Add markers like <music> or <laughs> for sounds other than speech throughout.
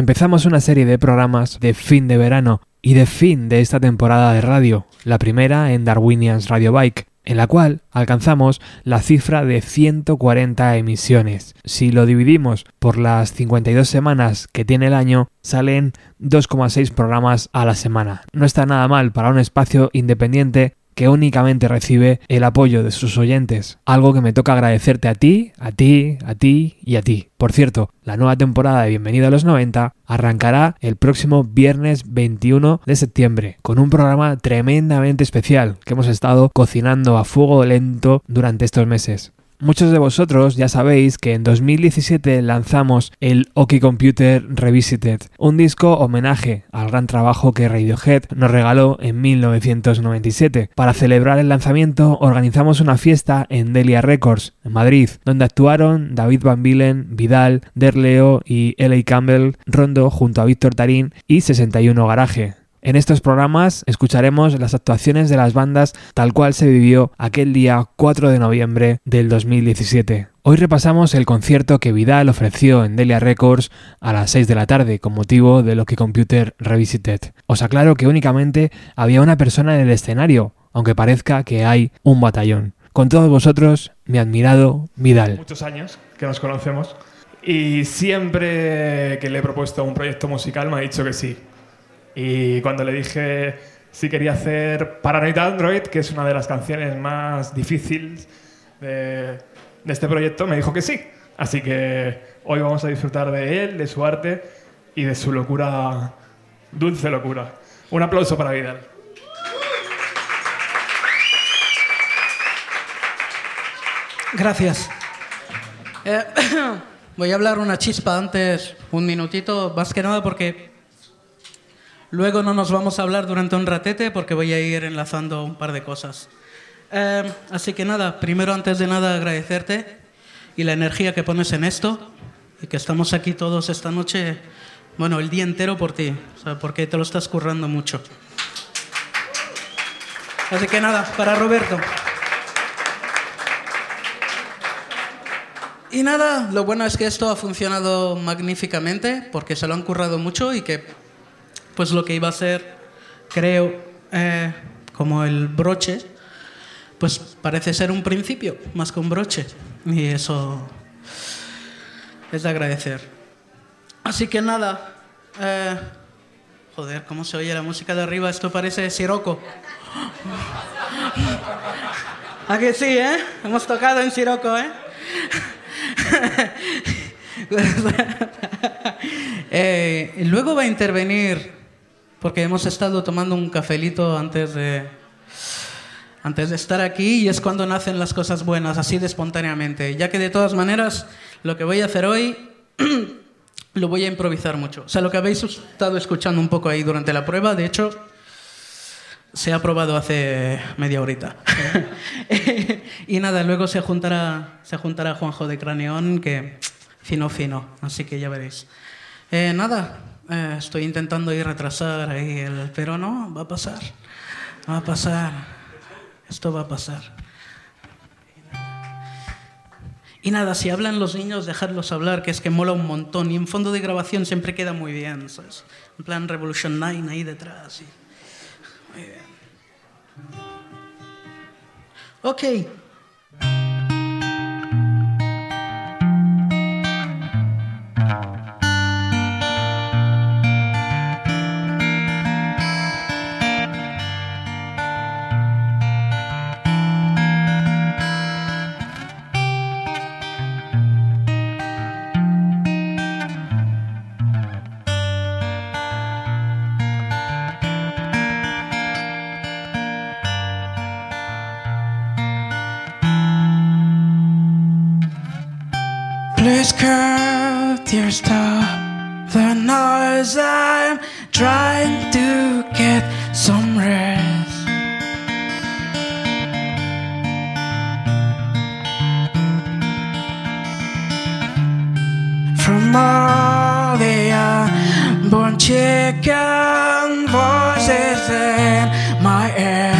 empezamos una serie de programas de fin de verano y de fin de esta temporada de radio, la primera en Darwinians Radio Bike, en la cual alcanzamos la cifra de 140 emisiones. Si lo dividimos por las 52 semanas que tiene el año, salen 2,6 programas a la semana. No está nada mal para un espacio independiente que únicamente recibe el apoyo de sus oyentes, algo que me toca agradecerte a ti, a ti, a ti y a ti. Por cierto, la nueva temporada de Bienvenido a los 90 arrancará el próximo viernes 21 de septiembre con un programa tremendamente especial que hemos estado cocinando a fuego lento durante estos meses. Muchos de vosotros ya sabéis que en 2017 lanzamos el OK Computer Revisited, un disco homenaje al gran trabajo que Radiohead nos regaló en 1997. Para celebrar el lanzamiento organizamos una fiesta en Delia Records, en Madrid, donde actuaron David Van Bilen, Vidal, Derleo y L.A. Campbell, Rondo junto a Víctor Tarín y 61 Garaje. En estos programas escucharemos las actuaciones de las bandas tal cual se vivió aquel día 4 de noviembre del 2017. Hoy repasamos el concierto que Vidal ofreció en Delia Records a las 6 de la tarde con motivo de Loki Computer Revisited. Os aclaro que únicamente había una persona en el escenario, aunque parezca que hay un batallón. Con todos vosotros, mi admirado Vidal. Muchos años que nos conocemos y siempre que le he propuesto un proyecto musical me ha dicho que sí. Y cuando le dije si quería hacer Paranoid Android, que es una de las canciones más difíciles de, de este proyecto, me dijo que sí. Así que hoy vamos a disfrutar de él, de su arte y de su locura, dulce locura. Un aplauso para Vidal. Gracias. Eh, <coughs> voy a hablar una chispa antes, un minutito, más que nada porque luego no nos vamos a hablar durante un ratete porque voy a ir enlazando un par de cosas. Eh, así que nada, primero antes de nada agradecerte y la energía que pones en esto y que estamos aquí todos esta noche, bueno, el día entero por ti, porque te lo estás currando mucho. Así que nada, para Roberto. Y nada, lo bueno es que esto ha funcionado magníficamente porque se lo han currado mucho y que pues lo que iba a ser, creo, eh, como el broche, pues parece ser un principio más que un broche. Y eso es de agradecer. Así que nada, eh, joder, ¿cómo se oye la música de arriba? Esto parece Siroco. <laughs> ¿A sí, eh? Hemos tocado en Siroco, eh. <laughs> eh, luego va a intervenir, porque hemos estado tomando un cafelito antes de, antes de estar aquí y es cuando nacen las cosas buenas, así de espontáneamente. Ya que de todas maneras, lo que voy a hacer hoy <clears throat> lo voy a improvisar mucho. O sea, lo que habéis estado escuchando un poco ahí durante la prueba, de hecho, se ha probado hace media horita. <laughs> y nada, luego se juntará, se juntará Juanjo de Craneón, que fino, fino, así que ya veréis. Eh, nada, eh, estoy intentando ir retrasar ahí, el, pero no, va a pasar, va a pasar, esto va a pasar. Y nada, si hablan los niños, dejadlos hablar, que es que mola un montón. Y en fondo de grabación siempre queda muy bien, ¿sabes? En plan Revolution 9 ahí detrás. Y... Muy bien. Ok. Chicken voices in my head.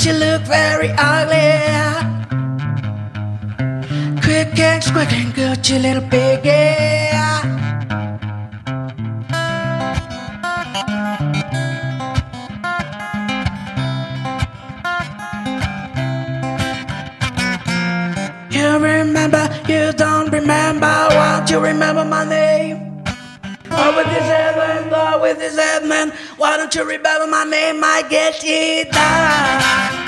she looked very ugly. Quick and squick and good, you little piggy. You remember, you don't remember. Won't you remember my name? Oh, with his head man, oh, with his head man. Why don't you remember my name? I get it down.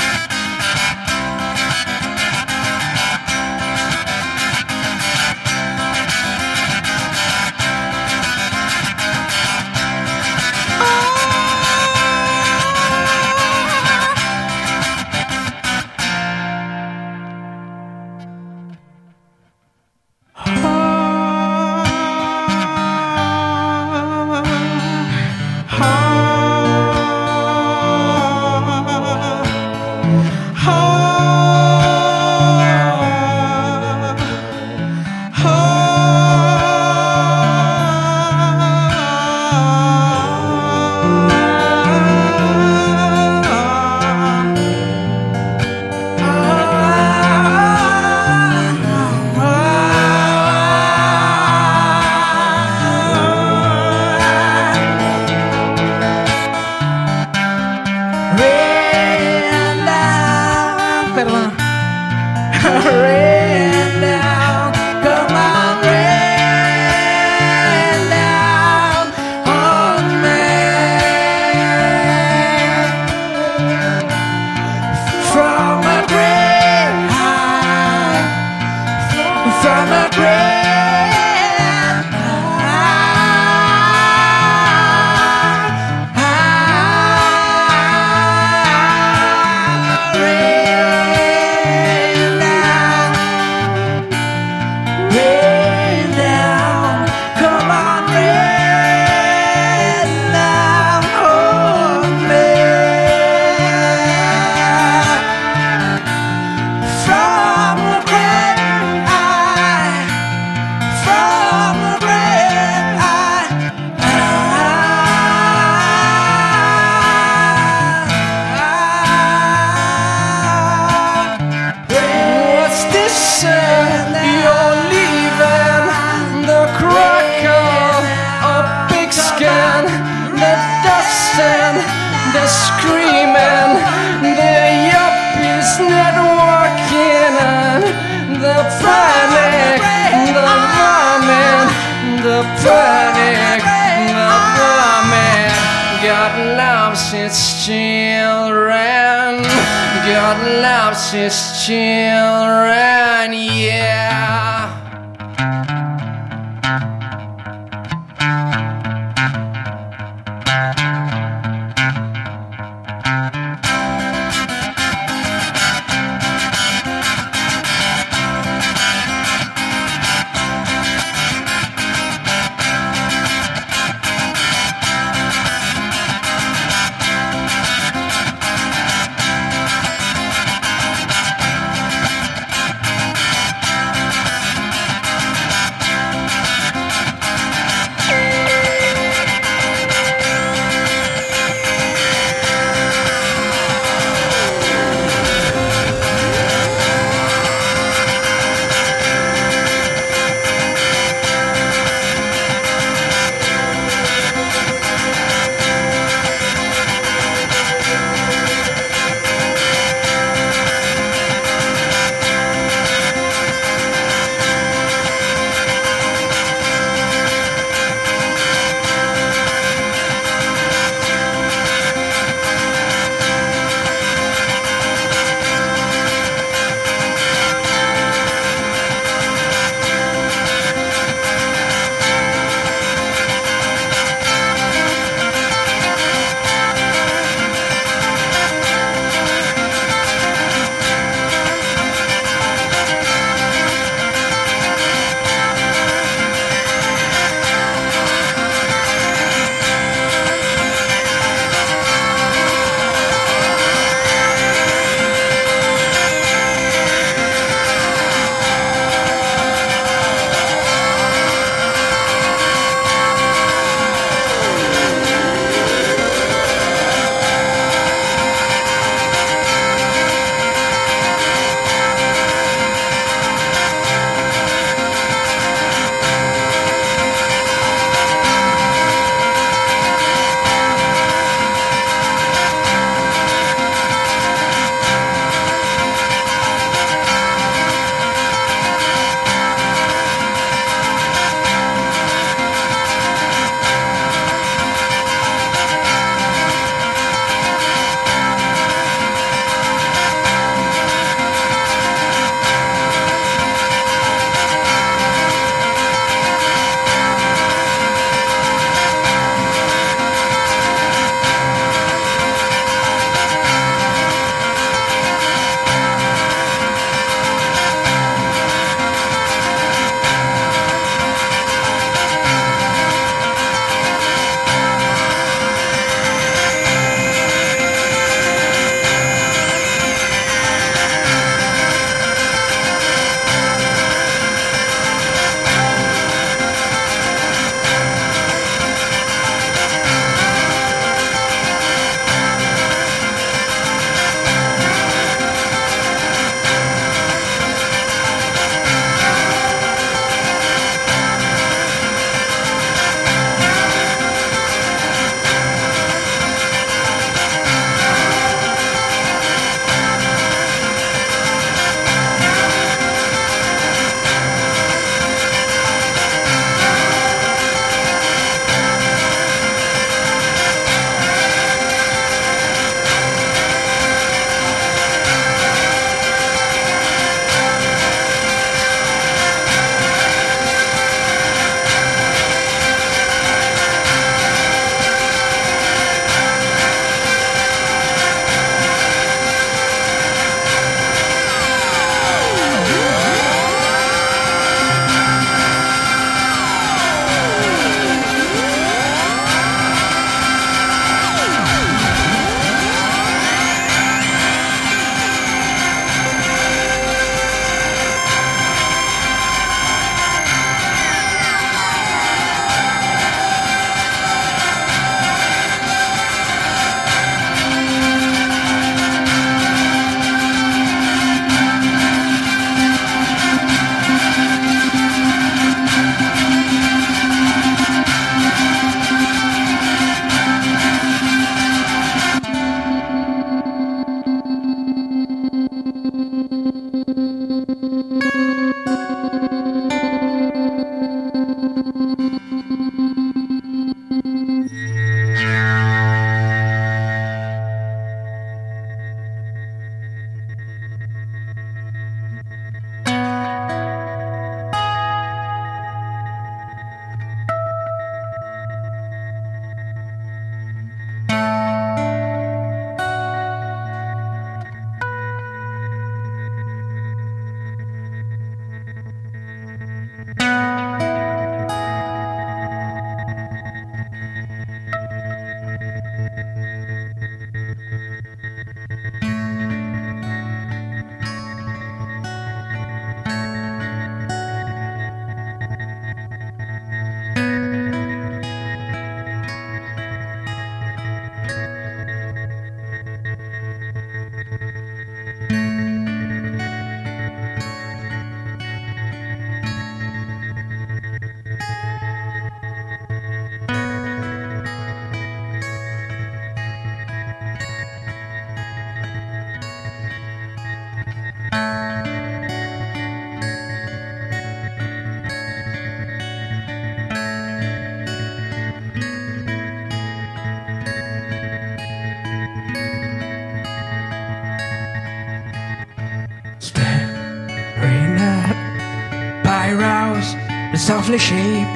softly shape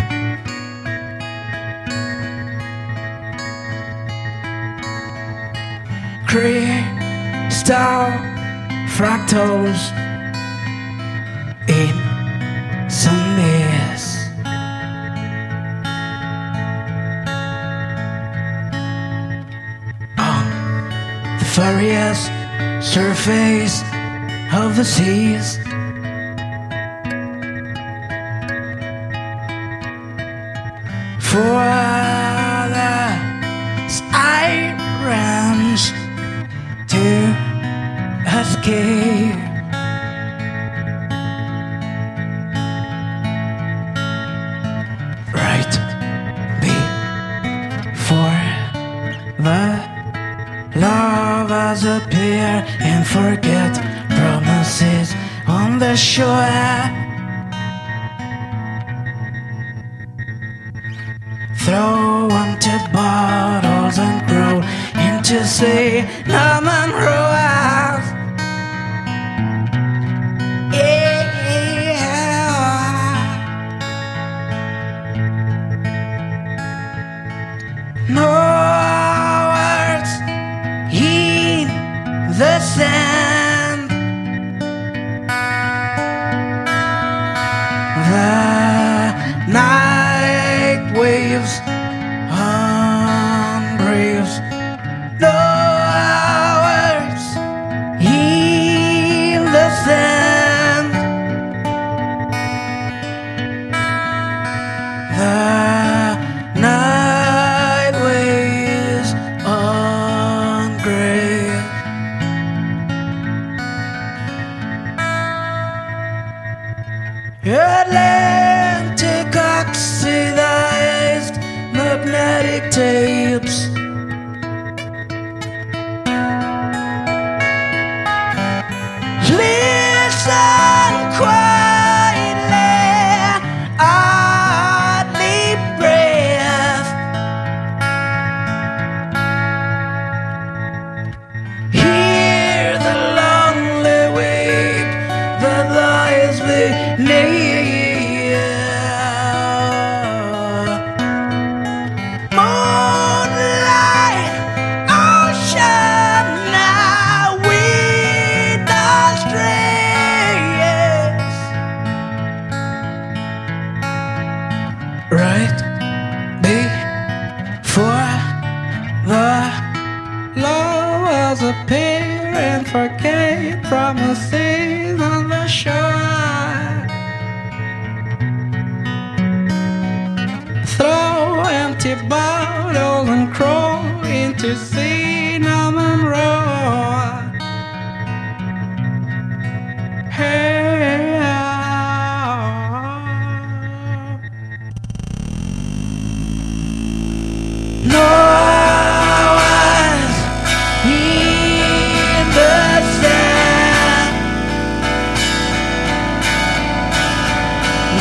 Crystal fractals in some mist on the furious surface of the seas. bottles and grow into say, now I'm Rose.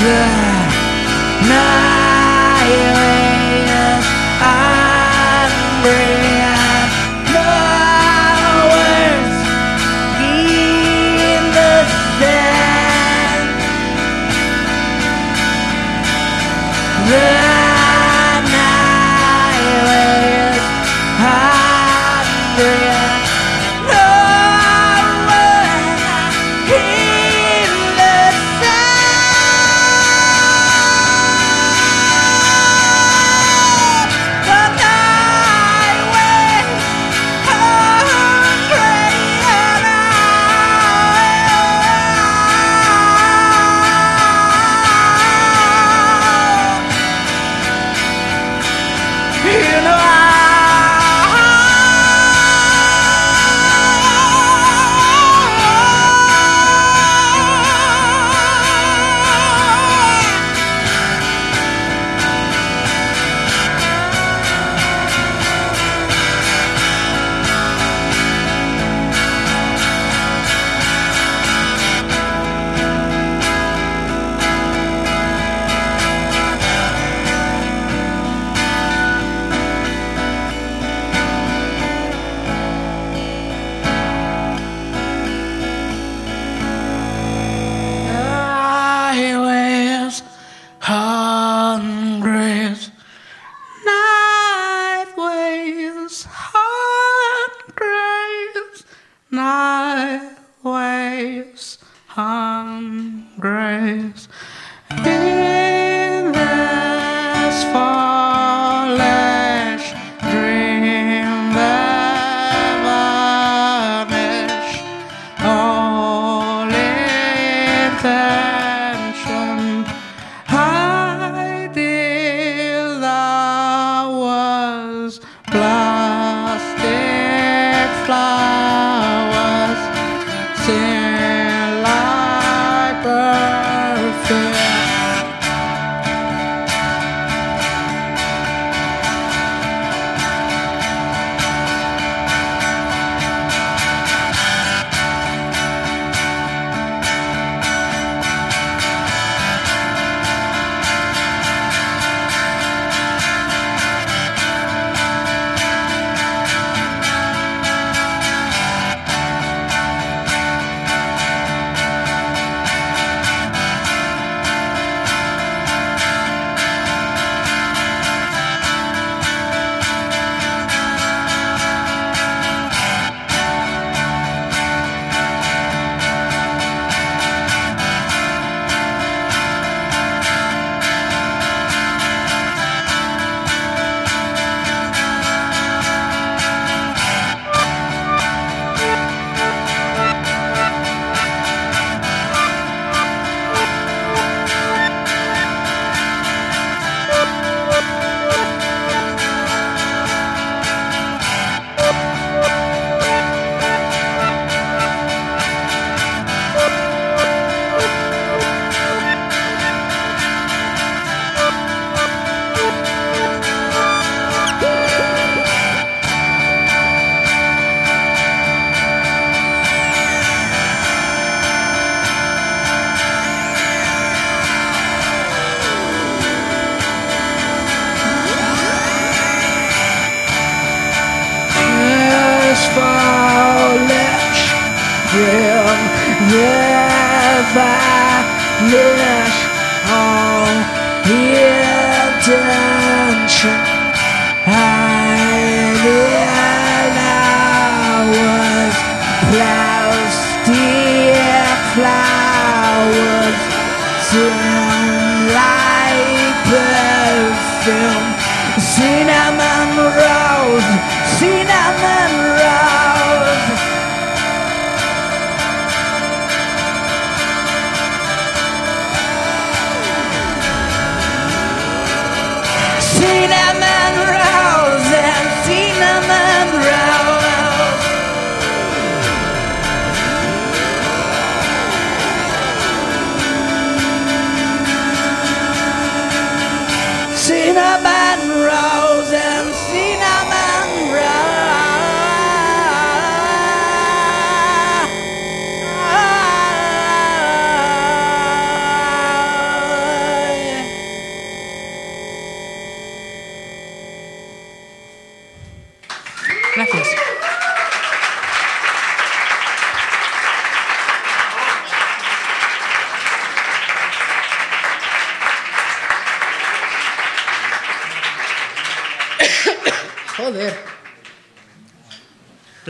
Yeah.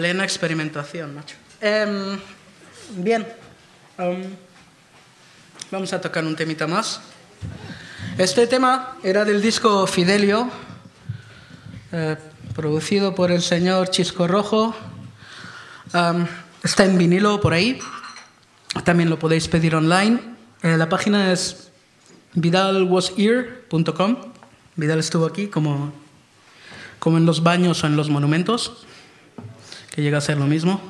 Plena experimentación, macho. Em, bien. Em, vamos a tocar un temita más. Este tema era del disco Fidelio, eh, producido por el señor Chisco Rojo. Am, está en vinilo por ahí. También lo podéis pedir online. Eh, la página es vidalwashere.com. Vidal estuvo aquí como, como en los baños o en los monumentos, que llega a ser lo mismo.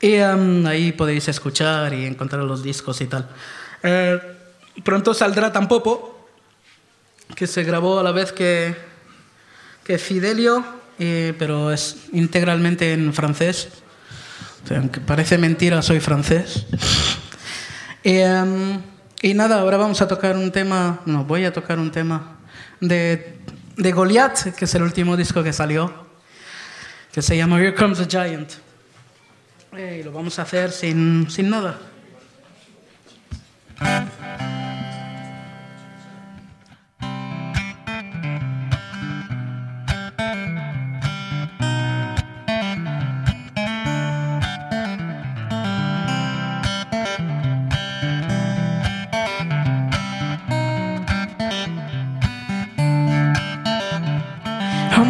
Y am, ahí podéis escuchar y encontrar los discos y tal. Eh, pronto saldrá Tampopo, que se grabó a la vez que, que Fidelio, eh, pero es integralmente en francés. O sea, aunque parece mentira, soy francés. Em, y nada, ahora vamos a tocar un tema, no, voy a tocar un tema de, de Goliath, que es el último disco que salió, que se llama Here Comes a Giant. Eh, y lo vamos a hacer sin, sin nada.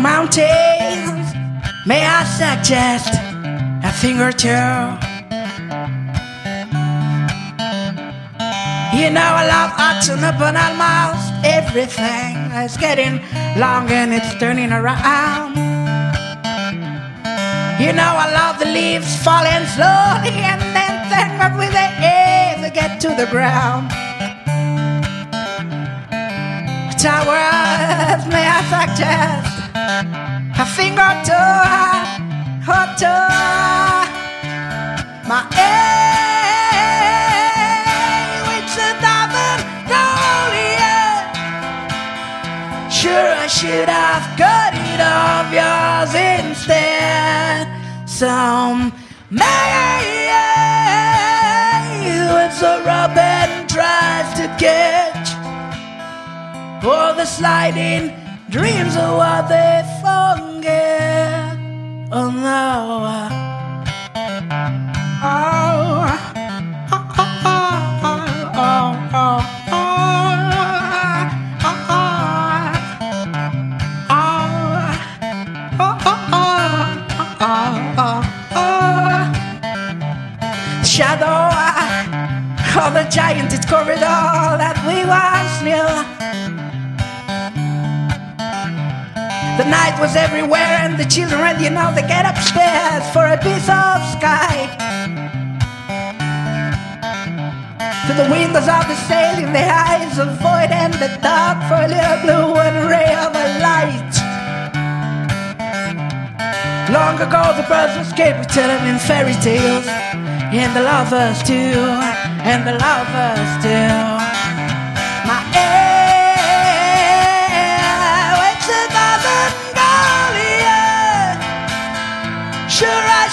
Mountains, may I suggest a thing or two? You know I love action up on almost everything. It's getting long and it's turning around. You know I love the leaves falling slowly and then turning up with the air to get to the ground. Towers, may I suggest finger to her to my aim, which a diamond Goliath. Sure, I should have cut it off yours instead. Some may it's a robin tries to catch all the sliding dreams of what they forget. Oh no. Oh, Shadow of the giant corridor that we once knew. The night was everywhere, and the children, you know, they get upstairs for a piece of sky. To the windows of the sail in the eyes of void and the dark for a little blue and ray of a light. Long ago, the birds escaped, we tell them in fairy tales, and the lovers too, and the lovers too.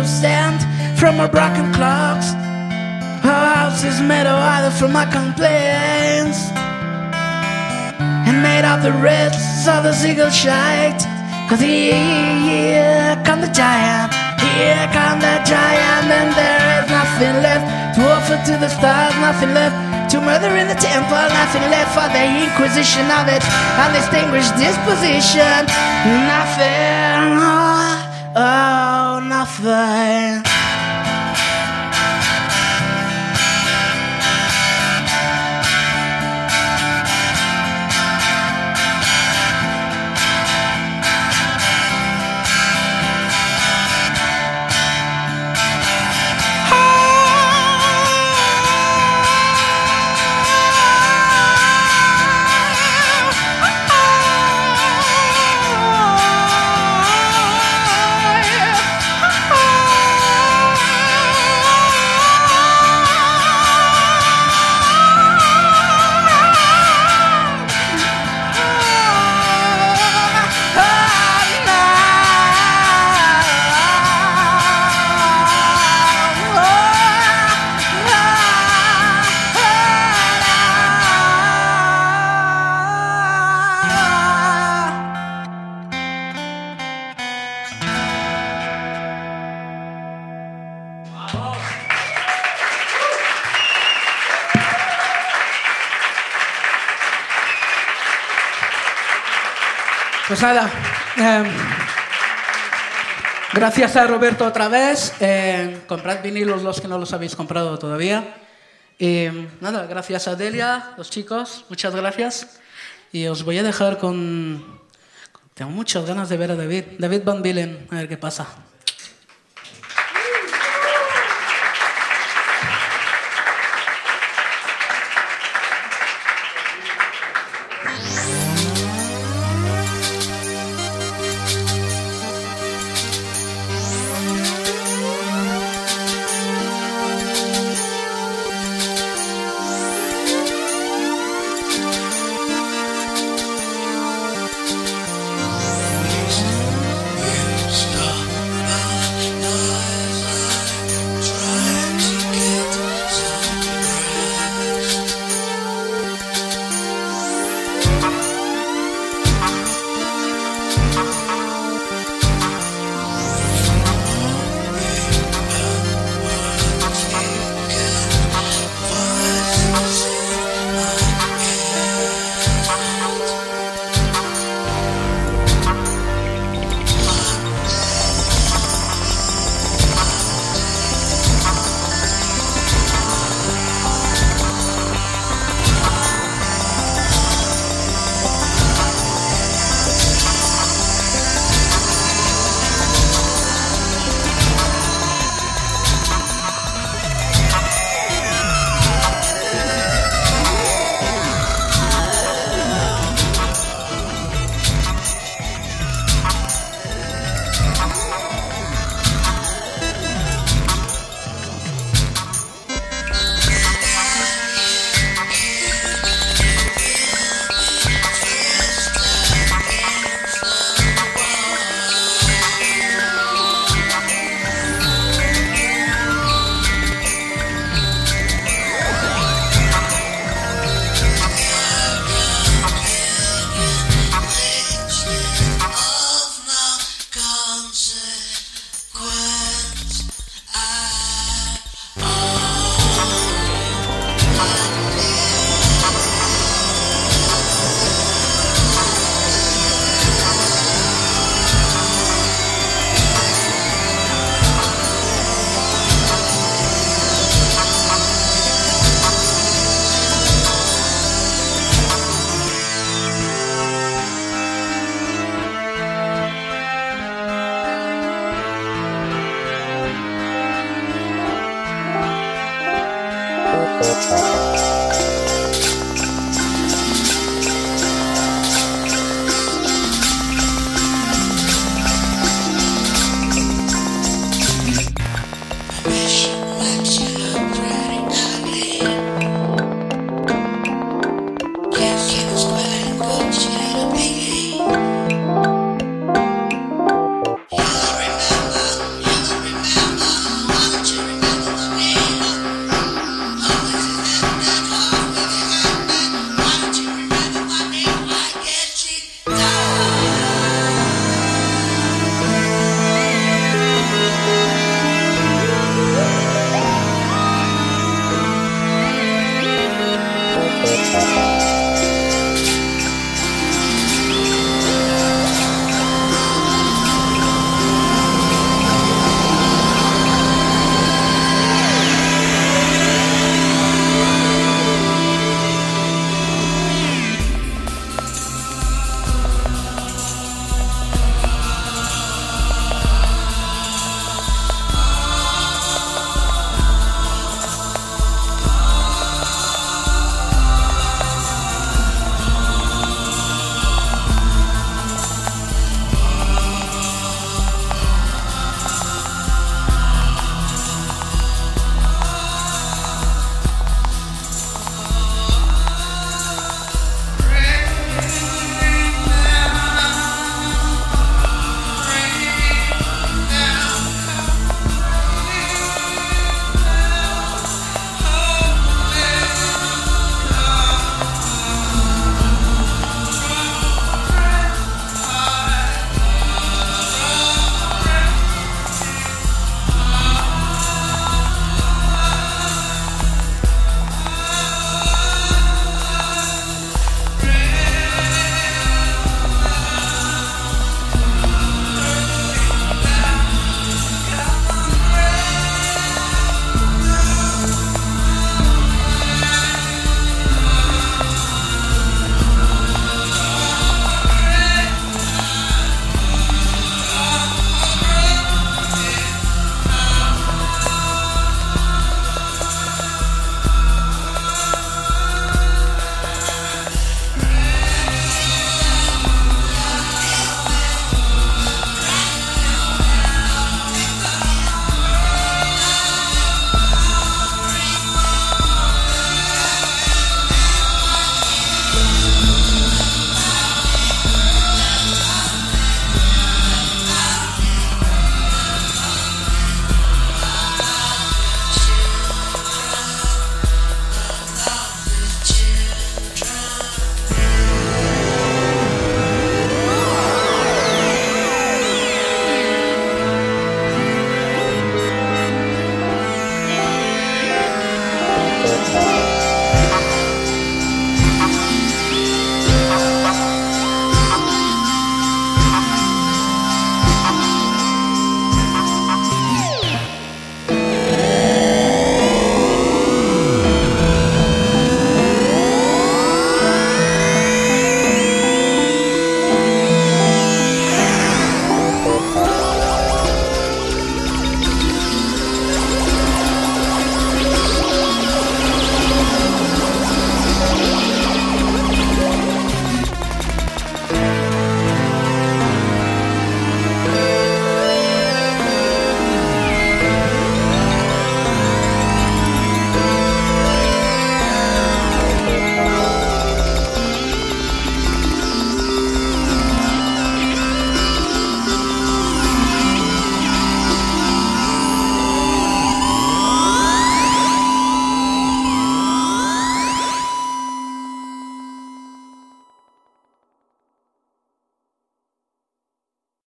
of sand from her broken clocks. Her house is made of either from my complaints and made of the rest of the seagull shite. Cause here come the giant, here come the giant, and there is nothing left to offer to the stars, nothing left to murder in the temple, nothing left for the inquisition of it, undistinguished disposition. Nothing, oh, oh. Nothing. Nada, eh, gracias a Roberto otra vez. Eh, comprad vinilos los que no los habéis comprado todavía. Y nada, gracias a Delia, los chicos, muchas gracias. Y os voy a dejar con... Tengo muchas ganas de ver a David. David Van Billen, a ver qué pasa.